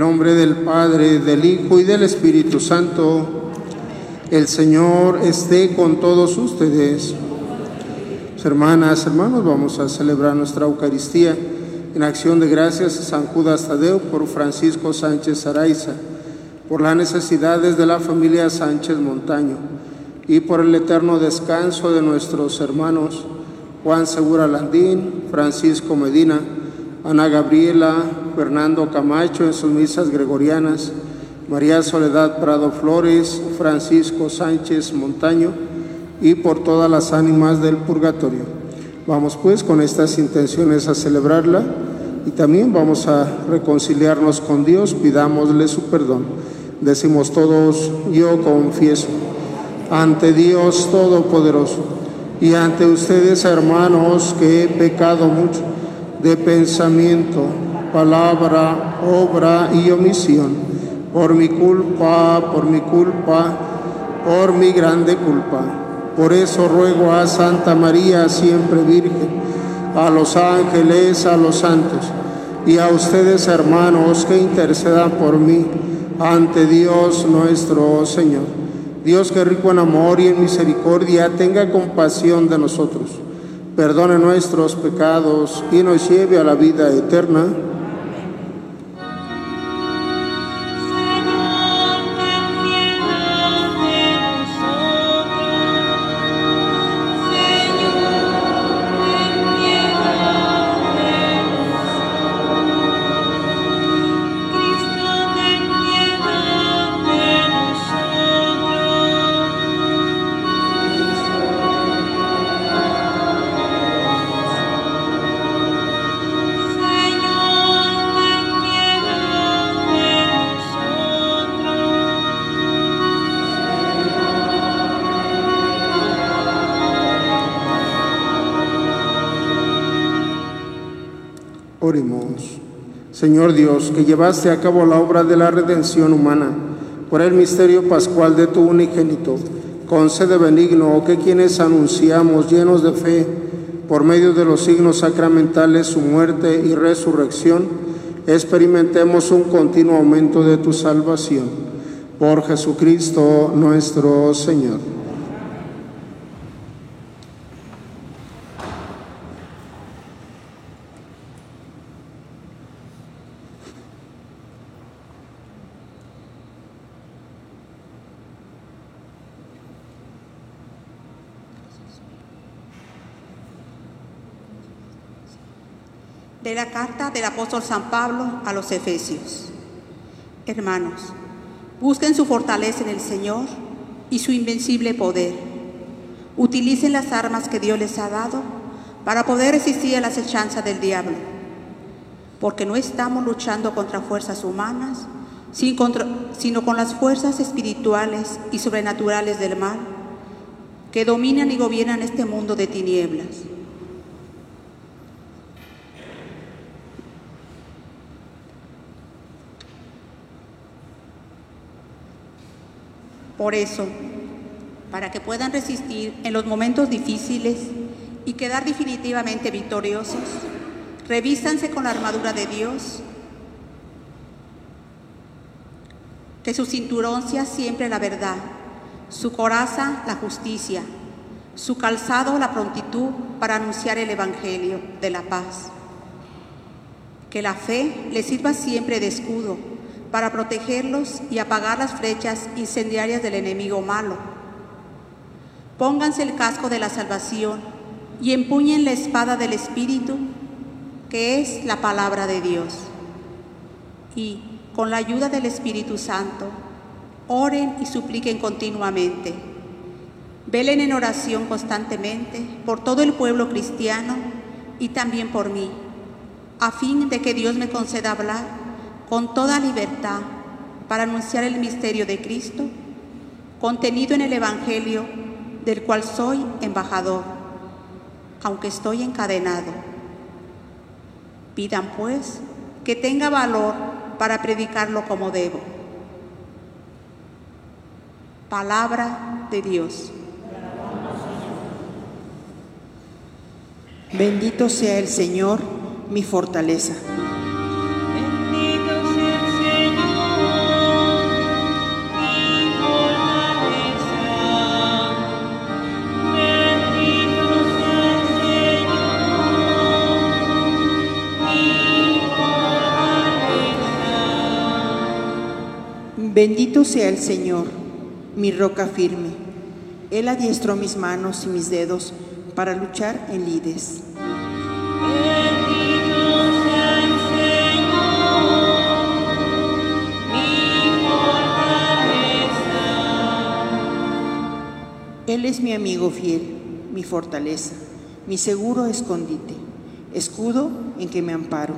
Nombre del Padre, del Hijo y del Espíritu Santo, el Señor esté con todos ustedes. Hermanas, hermanos, vamos a celebrar nuestra Eucaristía en acción de gracias a San Judas Tadeo por Francisco Sánchez Araiza, por las necesidades de la familia Sánchez Montaño y por el eterno descanso de nuestros hermanos Juan Segura Landín, Francisco Medina, Ana Gabriela, Fernando Camacho en sus misas gregorianas, María Soledad Prado Flores, Francisco Sánchez Montaño y por todas las ánimas del purgatorio. Vamos pues con estas intenciones a celebrarla y también vamos a reconciliarnos con Dios, pidámosle su perdón. Decimos todos, yo confieso ante Dios Todopoderoso y ante ustedes hermanos que he pecado mucho de pensamiento, palabra, obra y omisión, por mi culpa, por mi culpa, por mi grande culpa. Por eso ruego a Santa María, siempre Virgen, a los ángeles, a los santos y a ustedes hermanos que intercedan por mí ante Dios nuestro Señor. Dios que rico en amor y en misericordia, tenga compasión de nosotros perdone nuestros pecados y nos lleve a la vida eterna. Señor Dios, que llevaste a cabo la obra de la redención humana por el misterio pascual de tu unigénito, concede benigno que quienes anunciamos llenos de fe por medio de los signos sacramentales su muerte y resurrección, experimentemos un continuo aumento de tu salvación. Por Jesucristo nuestro Señor. De la carta del apóstol San Pablo a los Efesios. Hermanos, busquen su fortaleza en el Señor y su invencible poder. Utilicen las armas que Dios les ha dado para poder resistir a la acechanza del diablo, porque no estamos luchando contra fuerzas humanas, sino con las fuerzas espirituales y sobrenaturales del mal que dominan y gobiernan este mundo de tinieblas. Por eso, para que puedan resistir en los momentos difíciles y quedar definitivamente victoriosos, revístanse con la armadura de Dios, que su cinturón sea siempre la verdad, su coraza la justicia, su calzado la prontitud para anunciar el Evangelio de la paz. Que la fe les sirva siempre de escudo para protegerlos y apagar las flechas incendiarias del enemigo malo. Pónganse el casco de la salvación y empuñen la espada del Espíritu, que es la palabra de Dios. Y con la ayuda del Espíritu Santo, oren y supliquen continuamente. Velen en oración constantemente por todo el pueblo cristiano y también por mí, a fin de que Dios me conceda hablar con toda libertad para anunciar el misterio de Cristo contenido en el Evangelio del cual soy embajador, aunque estoy encadenado. Pidan pues que tenga valor para predicarlo como debo. Palabra de Dios. Bendito sea el Señor, mi fortaleza. Bendito sea el Señor, mi roca firme. Él adiestró mis manos y mis dedos para luchar en lides. Él es mi amigo fiel, mi fortaleza, mi seguro escondite, escudo en que me amparo,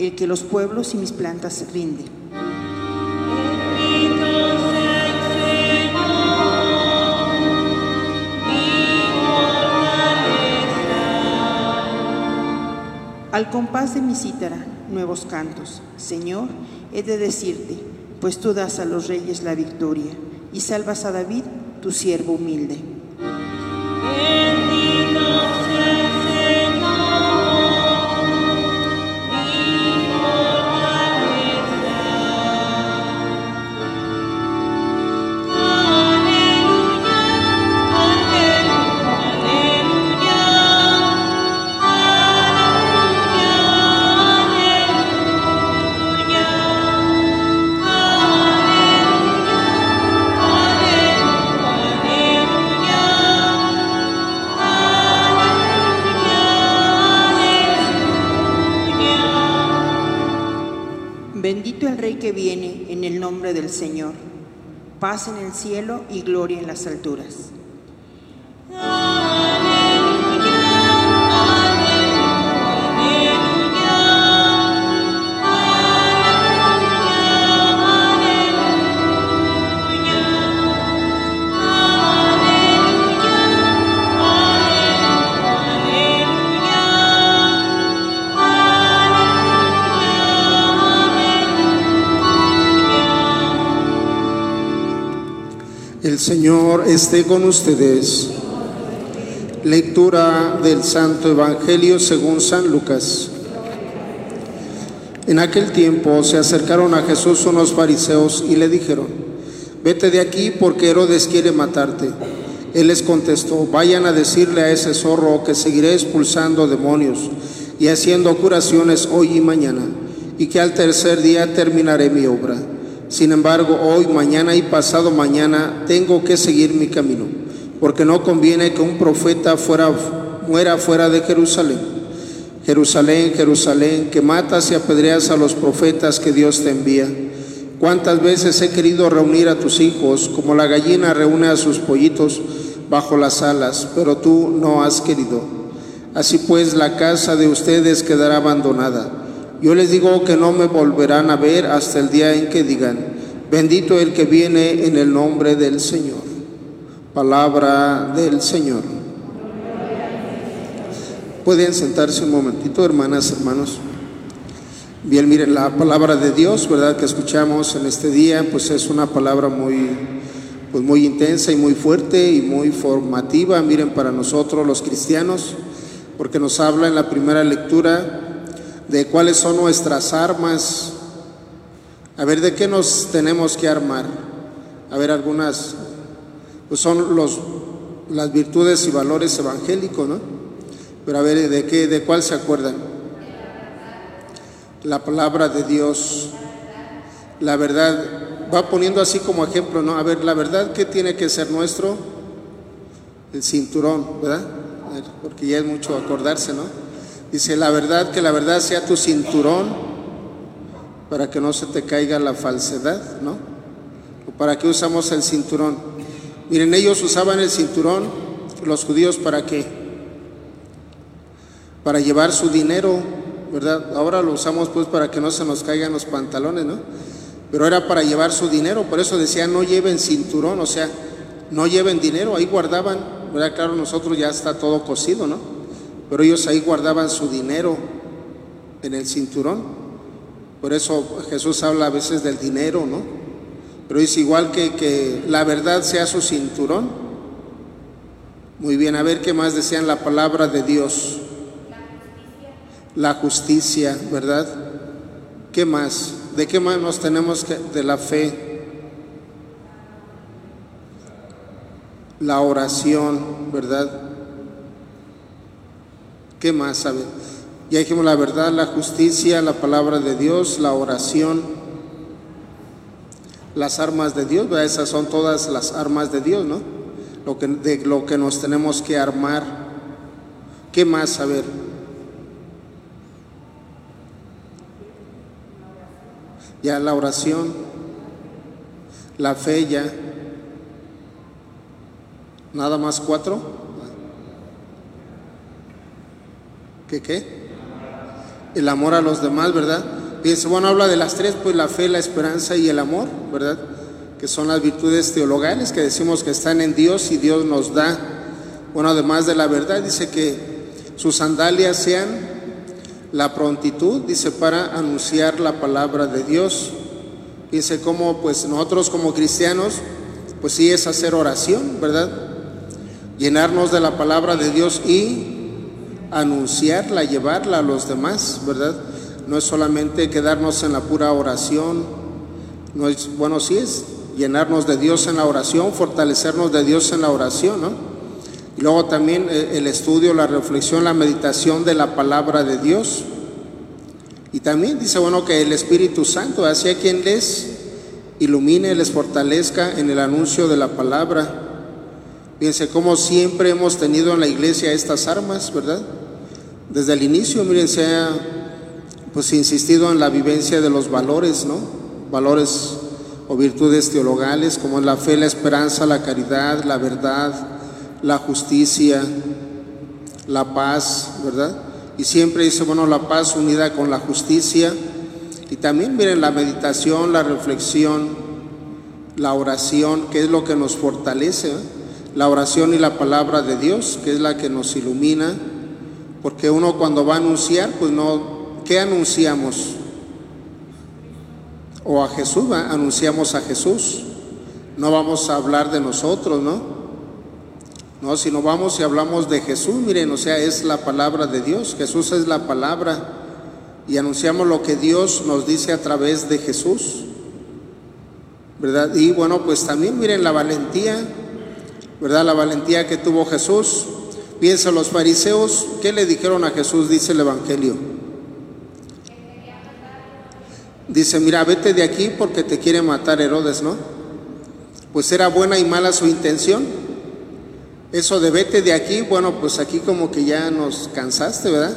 el que los pueblos y mis plantas rinden. Al compás de mi cítara, nuevos cantos, Señor, he de decirte, pues tú das a los reyes la victoria y salvas a David, tu siervo humilde. Bendito viene en el nombre del Señor. Paz en el cielo y gloria en las alturas. Señor esté con ustedes. Lectura del Santo Evangelio según San Lucas. En aquel tiempo se acercaron a Jesús unos fariseos y le dijeron, vete de aquí porque Herodes quiere matarte. Él les contestó, vayan a decirle a ese zorro que seguiré expulsando demonios y haciendo curaciones hoy y mañana, y que al tercer día terminaré mi obra. Sin embargo, hoy, mañana y pasado mañana tengo que seguir mi camino, porque no conviene que un profeta muera fuera de Jerusalén. Jerusalén, Jerusalén, que matas y apedreas a los profetas que Dios te envía. Cuántas veces he querido reunir a tus hijos, como la gallina reúne a sus pollitos bajo las alas, pero tú no has querido. Así pues, la casa de ustedes quedará abandonada. Yo les digo que no me volverán a ver hasta el día en que digan, bendito el que viene en el nombre del Señor. Palabra del Señor. Pueden sentarse un momentito, hermanas, hermanos. Bien, miren, la palabra de Dios, ¿verdad? Que escuchamos en este día, pues es una palabra muy, pues muy intensa y muy fuerte y muy formativa, miren, para nosotros los cristianos, porque nos habla en la primera lectura de cuáles son nuestras armas. A ver, ¿de qué nos tenemos que armar? A ver, algunas, pues son los, las virtudes y valores evangélicos, ¿no? Pero a ver, ¿de qué, de cuál se acuerdan? La palabra de Dios, la verdad, va poniendo así como ejemplo, ¿no? A ver, la verdad, ¿qué tiene que ser nuestro? El cinturón, ¿verdad? Porque ya es mucho acordarse, ¿no? Dice, la verdad, que la verdad sea tu cinturón para que no se te caiga la falsedad, ¿no? ¿O para qué usamos el cinturón? Miren, ellos usaban el cinturón, los judíos, ¿para qué? Para llevar su dinero, ¿verdad? Ahora lo usamos pues para que no se nos caigan los pantalones, ¿no? Pero era para llevar su dinero, por eso decía, no lleven cinturón, o sea, no lleven dinero, ahí guardaban, ¿verdad? Claro, nosotros ya está todo cosido, ¿no? Pero ellos ahí guardaban su dinero en el cinturón. Por eso Jesús habla a veces del dinero, ¿no? Pero es igual que, que la verdad sea su cinturón. Muy bien, a ver qué más decían la palabra de Dios. La justicia, ¿verdad? ¿Qué más? ¿De qué más nos tenemos que, de la fe? La oración, ¿verdad? ¿Qué más saben? Ya dijimos la verdad, la justicia, la palabra de Dios, la oración, las armas de Dios, ¿verdad? esas son todas las armas de Dios, ¿no? Lo que, de lo que nos tenemos que armar. ¿Qué más? A ver. Ya la oración, la fe ya. Nada más cuatro. ¿Qué qué? El amor a los demás, ¿verdad? Piensa, bueno, habla de las tres, pues la fe, la esperanza y el amor, ¿verdad? Que son las virtudes teologales que decimos que están en Dios y Dios nos da. Bueno, además de la verdad, dice que sus sandalias sean la prontitud, dice, para anunciar la palabra de Dios. Dice cómo, pues nosotros como cristianos, pues sí es hacer oración, ¿verdad? Llenarnos de la palabra de Dios y anunciarla, llevarla a los demás, ¿verdad? no es solamente quedarnos en la pura oración, no es, bueno, sí es llenarnos de Dios en la oración, fortalecernos de Dios en la oración, ¿no? Y luego también eh, el estudio, la reflexión, la meditación de la palabra de Dios. Y también dice, bueno, que el Espíritu Santo hacia quien les ilumine, les fortalezca en el anuncio de la palabra. Fíjense cómo siempre hemos tenido en la iglesia estas armas, ¿verdad? Desde el inicio, miren, sea pues insistido en la vivencia de los valores, ¿no? Valores o virtudes teologales como la fe, la esperanza, la caridad, la verdad, la justicia, la paz, ¿verdad? Y siempre dice, bueno, la paz unida con la justicia. Y también miren la meditación, la reflexión, la oración, que es lo que nos fortalece, ¿eh? la oración y la palabra de Dios, que es la que nos ilumina, porque uno cuando va a anunciar, pues no ¿qué anunciamos? O a Jesús, anunciamos a Jesús. No vamos a hablar de nosotros, ¿no? No, si no vamos y hablamos de Jesús, miren, o sea, es la palabra de Dios. Jesús es la palabra y anunciamos lo que Dios nos dice a través de Jesús. ¿Verdad? Y bueno, pues también miren la valentía, ¿verdad? La valentía que tuvo Jesús. Piensa los fariseos, ¿qué le dijeron a Jesús? Dice el Evangelio. Dice, mira, vete de aquí porque te quiere matar Herodes, ¿no? Pues era buena y mala su intención. Eso de vete de aquí, bueno, pues aquí como que ya nos cansaste, ¿verdad?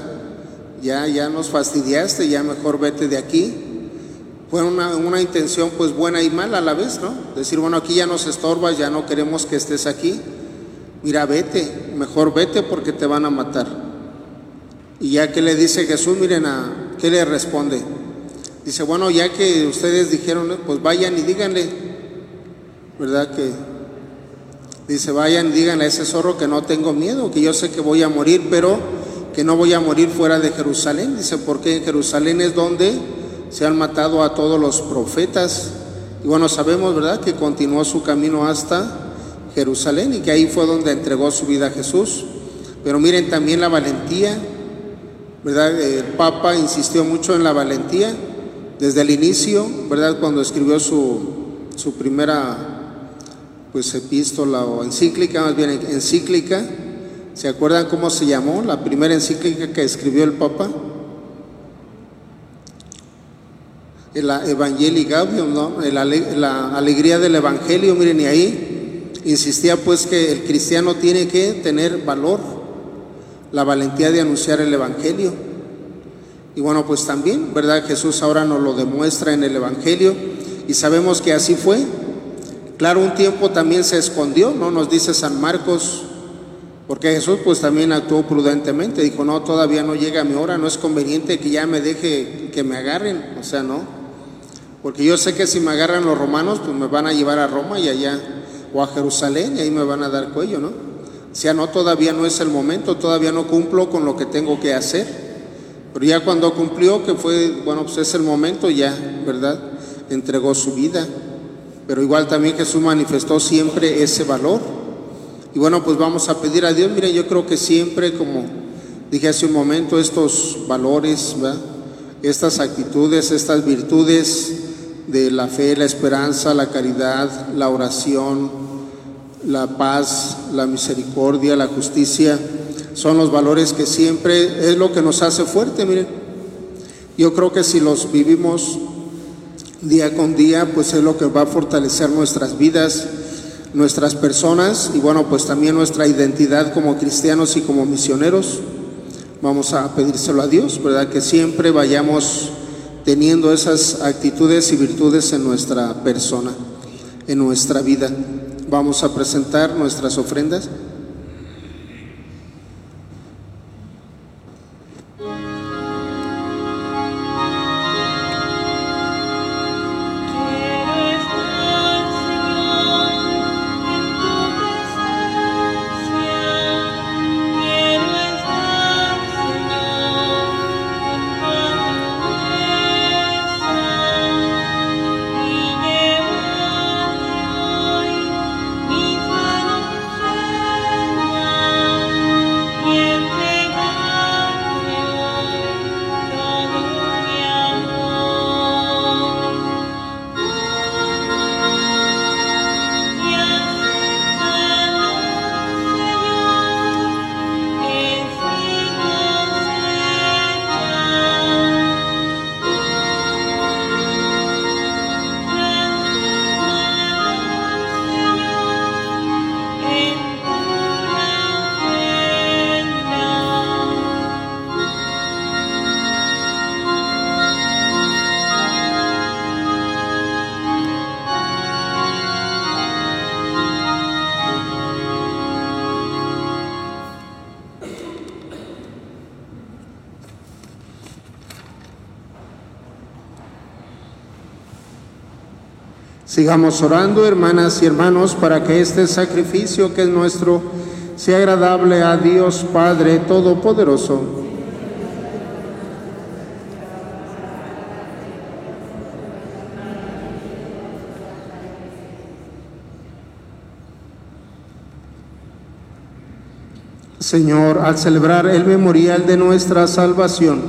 Ya, ya nos fastidiaste, ya mejor vete de aquí. Fue una, una intención pues buena y mala a la vez, ¿no? Decir, bueno, aquí ya nos estorbas, ya no queremos que estés aquí. Mira, vete, mejor vete porque te van a matar. Y ya que le dice Jesús, miren a, ¿qué le responde? Dice, bueno, ya que ustedes dijeron, pues vayan y díganle, ¿verdad? Que dice, vayan y díganle a ese zorro que no tengo miedo, que yo sé que voy a morir, pero que no voy a morir fuera de Jerusalén. Dice, porque en Jerusalén es donde se han matado a todos los profetas. Y bueno, sabemos, ¿verdad?, que continuó su camino hasta Jerusalén y que ahí fue donde entregó su vida a Jesús. Pero miren también la valentía, ¿verdad? El Papa insistió mucho en la valentía desde el inicio, ¿verdad? Cuando escribió su, su primera pues epístola o encíclica, más bien encíclica, ¿se acuerdan cómo se llamó la primera encíclica que escribió el Papa? La Evangelii Gaudium, ¿no? La, la alegría del Evangelio, miren, y ahí insistía pues que el cristiano tiene que tener valor, la valentía de anunciar el Evangelio. Y bueno, pues también, ¿verdad? Jesús ahora nos lo demuestra en el Evangelio y sabemos que así fue. Claro, un tiempo también se escondió, ¿no? Nos dice San Marcos, porque Jesús pues también actuó prudentemente, dijo, no, todavía no llega mi hora, no es conveniente que ya me deje que me agarren, o sea, no. Porque yo sé que si me agarran los romanos, pues me van a llevar a Roma y allá, o a Jerusalén, y ahí me van a dar cuello, ¿no? O sea, no, todavía no es el momento, todavía no cumplo con lo que tengo que hacer. Pero ya cuando cumplió, que fue, bueno, pues es el momento, ya, ¿verdad? Entregó su vida. Pero igual también Jesús manifestó siempre ese valor. Y bueno, pues vamos a pedir a Dios, mire, yo creo que siempre, como dije hace un momento, estos valores, ¿verdad? estas actitudes, estas virtudes de la fe, la esperanza, la caridad, la oración, la paz, la misericordia, la justicia, son los valores que siempre es lo que nos hace fuerte, miren. Yo creo que si los vivimos día con día, pues es lo que va a fortalecer nuestras vidas, nuestras personas y bueno, pues también nuestra identidad como cristianos y como misioneros. Vamos a pedírselo a Dios, ¿verdad? Que siempre vayamos teniendo esas actitudes y virtudes en nuestra persona, en nuestra vida. Vamos a presentar nuestras ofrendas. Sigamos orando, hermanas y hermanos, para que este sacrificio que es nuestro sea agradable a Dios Padre Todopoderoso. Señor, al celebrar el memorial de nuestra salvación,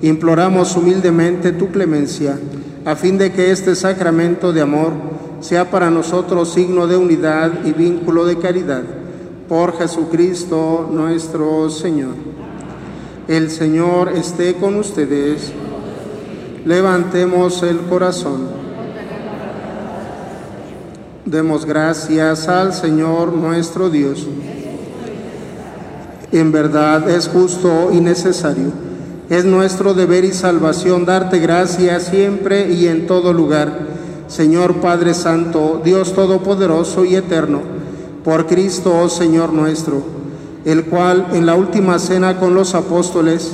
imploramos humildemente tu clemencia a fin de que este sacramento de amor sea para nosotros signo de unidad y vínculo de caridad. Por Jesucristo nuestro Señor. El Señor esté con ustedes. Levantemos el corazón. Demos gracias al Señor nuestro Dios. En verdad es justo y necesario es nuestro deber y salvación darte gracias siempre y en todo lugar, Señor Padre Santo, Dios Todopoderoso y Eterno, por Cristo, oh Señor nuestro, el cual en la última cena con los apóstoles,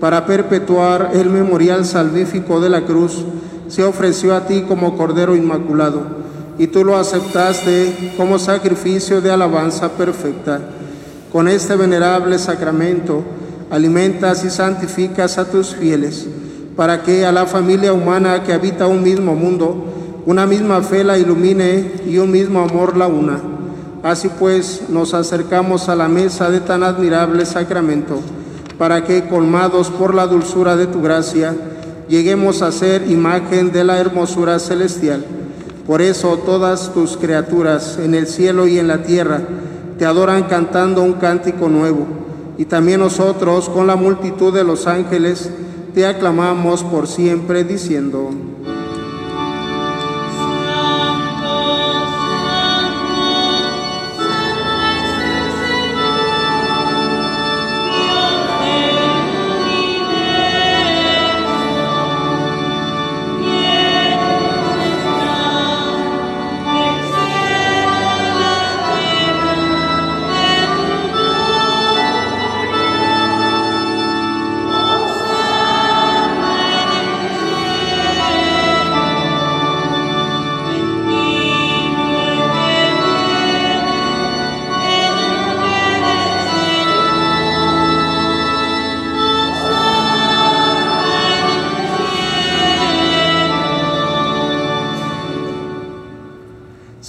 para perpetuar el memorial salvífico de la cruz, se ofreció a ti como Cordero Inmaculado, y tú lo aceptaste como sacrificio de alabanza perfecta. Con este venerable sacramento, alimentas y santificas a tus fieles, para que a la familia humana que habita un mismo mundo, una misma fe la ilumine y un mismo amor la una. Así pues, nos acercamos a la mesa de tan admirable sacramento, para que, colmados por la dulzura de tu gracia, lleguemos a ser imagen de la hermosura celestial. Por eso todas tus criaturas en el cielo y en la tierra te adoran cantando un cántico nuevo y también nosotros con la multitud de los ángeles te aclamamos por siempre diciendo,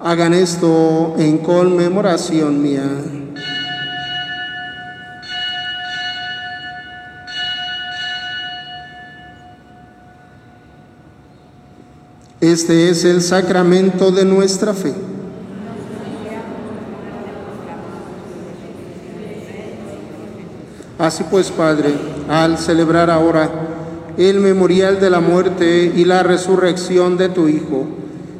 Hagan esto en conmemoración mía. Este es el sacramento de nuestra fe. Así pues, Padre, al celebrar ahora el memorial de la muerte y la resurrección de tu Hijo,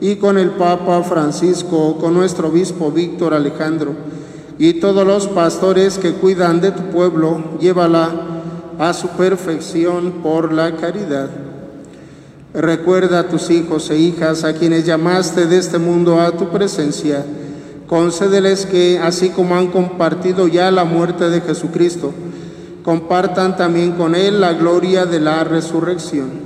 y con el Papa Francisco, con nuestro obispo Víctor Alejandro y todos los pastores que cuidan de tu pueblo, llévala a su perfección por la caridad. Recuerda a tus hijos e hijas a quienes llamaste de este mundo a tu presencia. Concédeles que, así como han compartido ya la muerte de Jesucristo, compartan también con Él la gloria de la resurrección.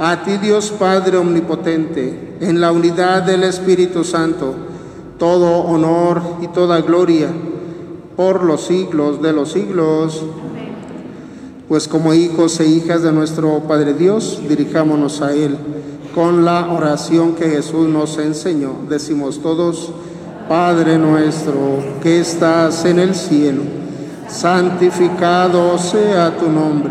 a ti Dios Padre Omnipotente, en la unidad del Espíritu Santo, todo honor y toda gloria por los siglos de los siglos. Pues como hijos e hijas de nuestro Padre Dios, dirijámonos a Él con la oración que Jesús nos enseñó. Decimos todos, Padre nuestro que estás en el cielo, santificado sea tu nombre,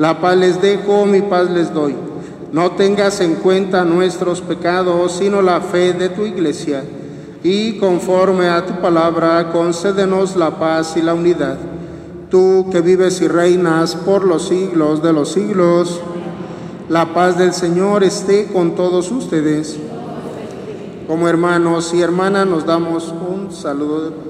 la paz les dejo, mi paz les doy. No tengas en cuenta nuestros pecados, sino la fe de tu iglesia. Y conforme a tu palabra, concédenos la paz y la unidad. Tú que vives y reinas por los siglos de los siglos. La paz del Señor esté con todos ustedes. Como hermanos y hermanas nos damos un saludo de Este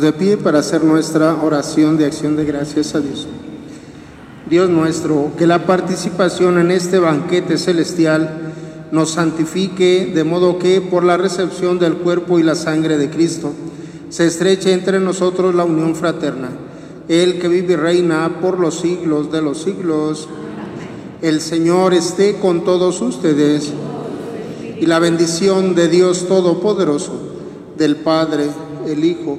De pie para hacer nuestra oración de acción de gracias a Dios. Dios nuestro, que la participación en este banquete celestial nos santifique de modo que por la recepción del cuerpo y la sangre de Cristo se estreche entre nosotros la unión fraterna. Él que vive y reina por los siglos de los siglos. El Señor esté con todos ustedes. Y la bendición de Dios Todopoderoso, del Padre, el Hijo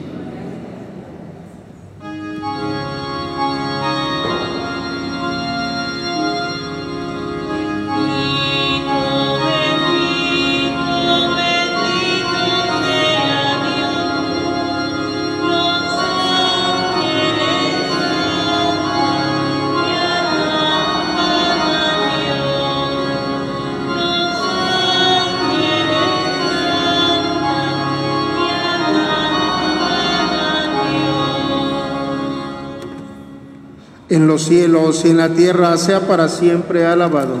Los cielos y en la tierra sea para siempre alabado.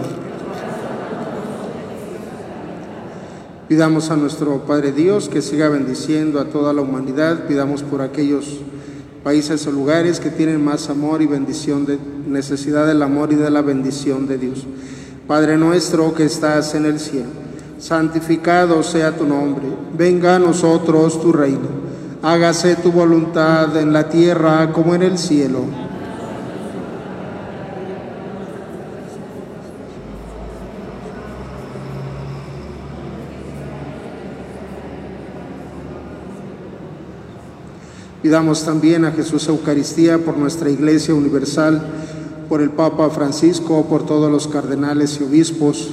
Pidamos a nuestro Padre Dios que siga bendiciendo a toda la humanidad. Pidamos por aquellos países o lugares que tienen más amor y bendición de necesidad del amor y de la bendición de Dios. Padre nuestro que estás en el cielo, santificado sea tu nombre. Venga a nosotros tu reino. Hágase tu voluntad en la tierra como en el cielo. Pidamos también a Jesús Eucaristía por nuestra Iglesia Universal, por el Papa Francisco, por todos los cardenales y obispos,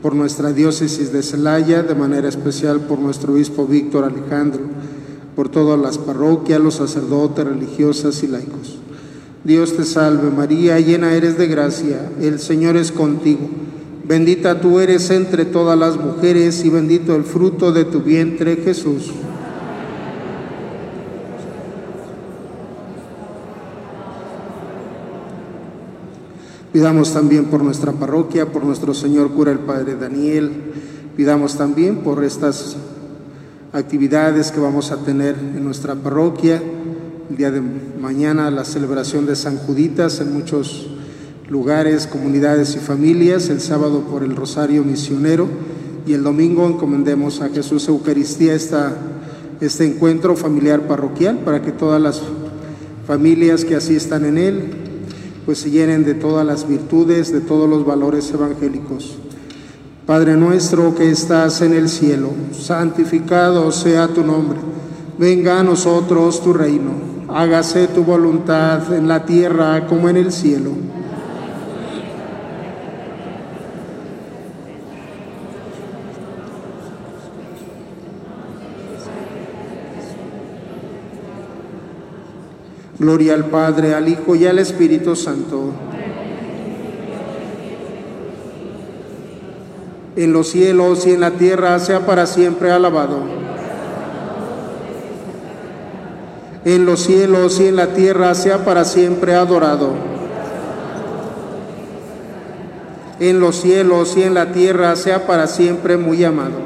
por nuestra diócesis de Celaya, de manera especial por nuestro obispo Víctor Alejandro, por todas las parroquias, los sacerdotes, religiosas y laicos. Dios te salve María, llena eres de gracia, el Señor es contigo. Bendita tú eres entre todas las mujeres y bendito el fruto de tu vientre Jesús. Pidamos también por nuestra parroquia, por nuestro Señor cura el Padre Daniel. Pidamos también por estas actividades que vamos a tener en nuestra parroquia. El día de mañana la celebración de San Juditas en muchos lugares, comunidades y familias. El sábado por el Rosario Misionero. Y el domingo encomendemos a Jesús Eucaristía esta, este encuentro familiar parroquial para que todas las familias que asistan en él pues se llenen de todas las virtudes, de todos los valores evangélicos. Padre nuestro que estás en el cielo, santificado sea tu nombre. Venga a nosotros tu reino. Hágase tu voluntad en la tierra como en el cielo. Gloria al Padre, al Hijo y al Espíritu Santo. En los cielos y en la tierra sea para siempre alabado. En los cielos y en la tierra sea para siempre adorado. En los cielos y en la tierra sea para siempre muy amado.